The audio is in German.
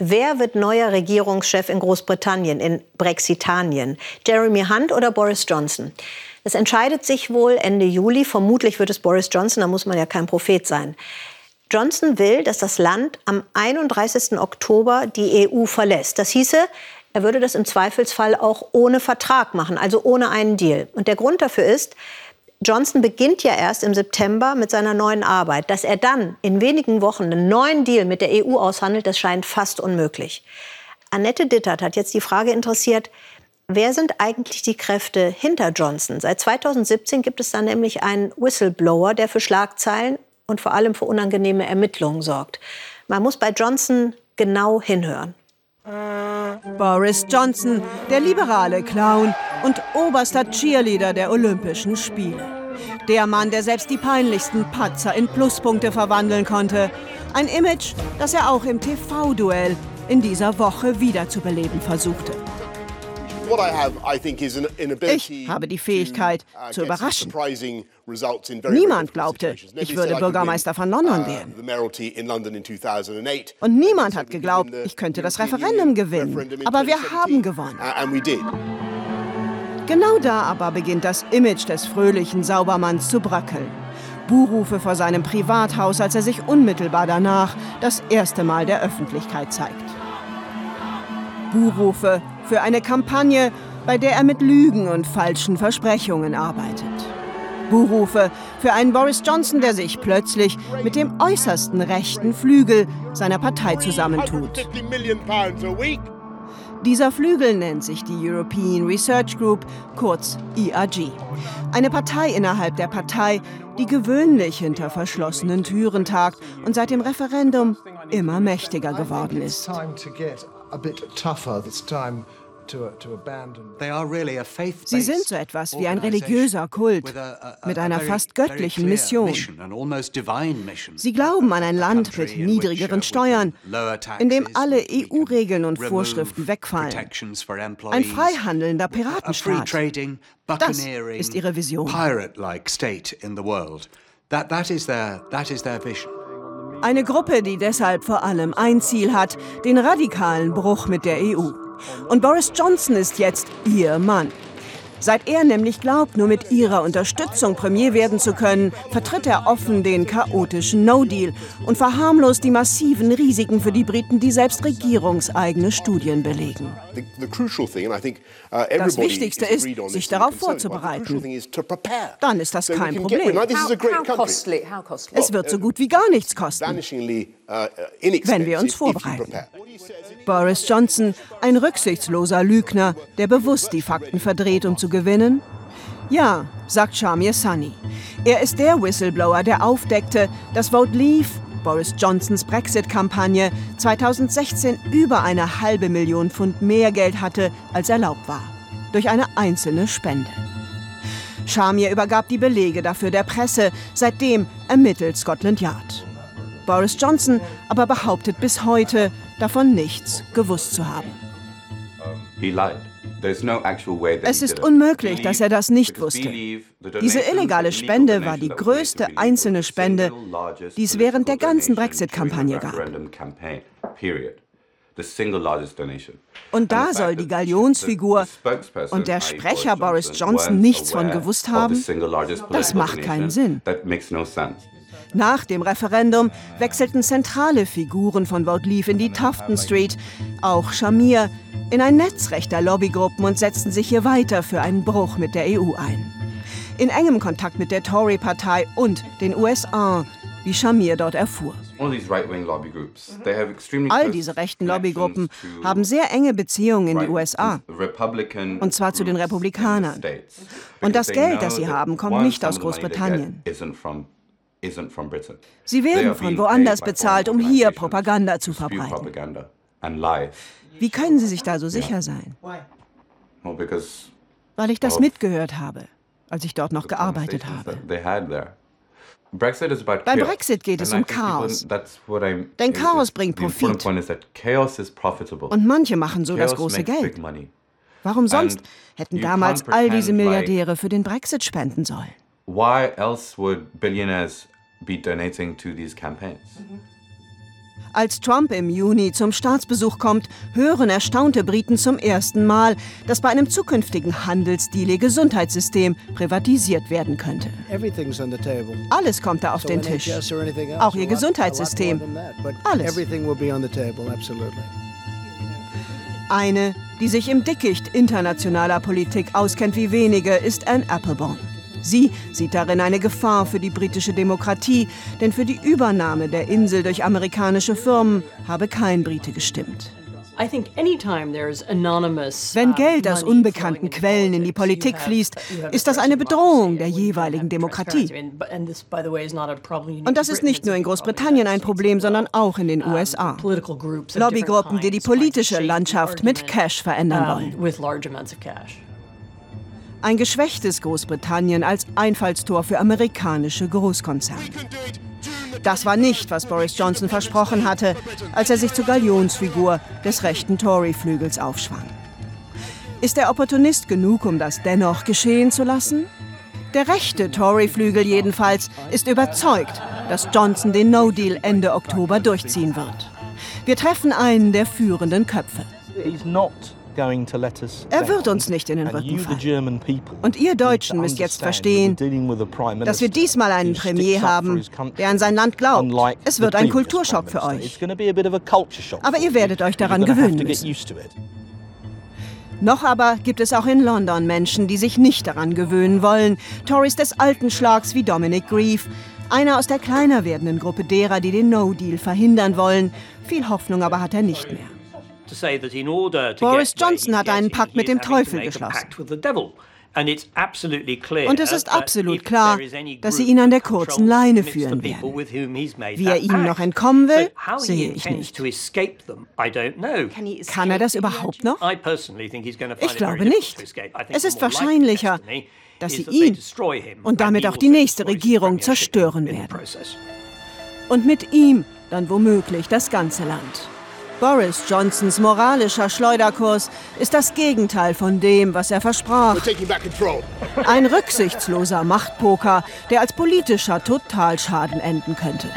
Wer wird neuer Regierungschef in Großbritannien, in Brexitanien? Jeremy Hunt oder Boris Johnson? Es entscheidet sich wohl Ende Juli. Vermutlich wird es Boris Johnson, da muss man ja kein Prophet sein. Johnson will, dass das Land am 31. Oktober die EU verlässt. Das hieße, er würde das im Zweifelsfall auch ohne Vertrag machen, also ohne einen Deal. Und der Grund dafür ist, Johnson beginnt ja erst im September mit seiner neuen Arbeit. Dass er dann in wenigen Wochen einen neuen Deal mit der EU aushandelt, das scheint fast unmöglich. Annette Dittert hat jetzt die Frage interessiert, wer sind eigentlich die Kräfte hinter Johnson? Seit 2017 gibt es da nämlich einen Whistleblower, der für Schlagzeilen und vor allem für unangenehme Ermittlungen sorgt. Man muss bei Johnson genau hinhören. Boris Johnson, der liberale Clown und oberster Cheerleader der Olympischen Spiele. Der Mann, der selbst die peinlichsten Patzer in Pluspunkte verwandeln konnte. Ein Image, das er auch im TV-Duell in dieser Woche wiederzubeleben versuchte. Ich habe die Fähigkeit uh, zu überraschen. Niemand glaubte, ich würde Bürgermeister von London uh, werden. Und niemand hat geglaubt, ich könnte das Referendum gewinnen. Aber wir haben gewonnen. Genau da aber beginnt das Image des fröhlichen Saubermanns zu bröckeln. Buhrufe vor seinem Privathaus, als er sich unmittelbar danach das erste Mal der Öffentlichkeit zeigt. Buhrufe für eine Kampagne, bei der er mit Lügen und falschen Versprechungen arbeitet. Buhrufe für einen Boris Johnson, der sich plötzlich mit dem äußersten rechten Flügel seiner Partei zusammentut. Dieser Flügel nennt sich die European Research Group, kurz ERG. Eine Partei innerhalb der Partei, die gewöhnlich hinter verschlossenen Türen tagt und seit dem Referendum immer mächtiger geworden ist. Sie sind so etwas wie ein religiöser Kult mit einer fast göttlichen Mission. Sie glauben an ein Land mit niedrigeren Steuern, in dem alle EU-Regeln und Vorschriften wegfallen. Ein freihandelnder Piratenstaat. Das ist ihre Vision. Eine Gruppe, die deshalb vor allem ein Ziel hat, den radikalen Bruch mit der EU. Und Boris Johnson ist jetzt ihr Mann. Seit er nämlich glaubt, nur mit ihrer Unterstützung Premier werden zu können, vertritt er offen den chaotischen No-Deal und verharmlost die massiven Risiken für die Briten, die selbst regierungseigene Studien belegen. Uh, das Wichtigste ist, sich darauf vorzubereiten. Dann ist das kein Problem. Es wird so gut wie gar nichts kosten, uh, wenn wir uns vorbereiten. Boris Johnson, ein rücksichtsloser Lügner, der bewusst die Fakten verdreht, um zu gewinnen? Ja, sagt Shamir Sunny. Er ist der Whistleblower, der aufdeckte, dass Vote Leave, Boris Johnsons Brexit-Kampagne, 2016 über eine halbe Million Pfund mehr Geld hatte, als erlaubt war. Durch eine einzelne Spende. Shamir übergab die Belege dafür der Presse. Seitdem ermittelt Scotland Yard. Boris Johnson aber behauptet bis heute, davon nichts gewusst zu haben. Es ist unmöglich, dass er das nicht wusste. Diese illegale Spende war die größte einzelne Spende, die es während der ganzen Brexit-Kampagne gab. Und da soll die Galionsfigur und der Sprecher Boris Johnson nichts von gewusst haben? Das macht keinen Sinn. Nach dem Referendum wechselten zentrale Figuren von Vote Leave in die Tufton Street, auch Shamir, in ein Netz rechter Lobbygruppen und setzten sich hier weiter für einen Bruch mit der EU ein. In engem Kontakt mit der Tory-Partei und den USA, wie Shamir dort erfuhr. All diese rechten Lobbygruppen haben sehr enge Beziehungen in die USA, und zwar zu den Republikanern. Und das Geld, das sie haben, kommt nicht aus Großbritannien. Sie werden von woanders bezahlt, um hier Propaganda zu verbreiten. Wie können Sie sich da so sicher sein? Weil ich das mitgehört habe, als ich dort noch gearbeitet habe. Beim Brexit geht es um Chaos. Denn Chaos bringt Profit. Und manche machen so das große Geld. Warum sonst hätten damals all diese Milliardäre für den Brexit spenden sollen? Why else would billionaires be donating to these campaigns? Als Trump im Juni zum Staatsbesuch kommt, hören erstaunte Briten zum ersten Mal, dass bei einem zukünftigen Handelsdeal ihr Gesundheitssystem privatisiert werden könnte. Alles kommt da auf den Tisch. Auch ihr Gesundheitssystem. Alles. Eine, die sich im Dickicht internationaler Politik auskennt wie wenige, ist Anne Applebaum. Sie sieht darin eine Gefahr für die britische Demokratie, denn für die Übernahme der Insel durch amerikanische Firmen habe kein Brite gestimmt. Wenn Geld aus unbekannten Quellen in die Politik fließt, ist das eine Bedrohung der jeweiligen Demokratie. Und das ist nicht nur in Großbritannien ein Problem, sondern auch in den USA. Lobbygruppen, die die politische Landschaft mit Cash verändern wollen. Ein geschwächtes Großbritannien als Einfallstor für amerikanische Großkonzerne. Das war nicht, was Boris Johnson versprochen hatte, als er sich zur Galionsfigur des rechten Tory-Flügels aufschwang. Ist der Opportunist genug, um das dennoch geschehen zu lassen? Der rechte Tory-Flügel jedenfalls ist überzeugt, dass Johnson den No-Deal Ende Oktober durchziehen wird. Wir treffen einen der führenden Köpfe. Er wird uns nicht in den Rücken fallen. Und ihr Deutschen müsst jetzt verstehen, dass wir diesmal einen Premier haben, der an sein Land glaubt. Es wird ein Kulturschock für euch. Aber ihr werdet euch daran gewöhnen müssen. Noch aber gibt es auch in London Menschen, die sich nicht daran gewöhnen wollen. Tories des alten Schlags wie Dominic Grieve, einer aus der kleiner werdenden Gruppe derer, die den No-Deal verhindern wollen. Viel Hoffnung aber hat er nicht mehr. Boris Johnson hat einen Pakt mit dem Teufel geschlossen. Und es ist absolut klar, dass sie ihn an der kurzen Leine führen werden. Wie er ihnen noch entkommen will, sehe ich nicht. Kann er das überhaupt noch? Ich glaube nicht. Es ist wahrscheinlicher, dass sie ihn und damit auch die nächste Regierung zerstören werden. Und mit ihm dann womöglich das ganze Land. Boris Johnsons moralischer Schleuderkurs ist das Gegenteil von dem, was er versprach. Ein rücksichtsloser Machtpoker, der als politischer Totalschaden enden könnte.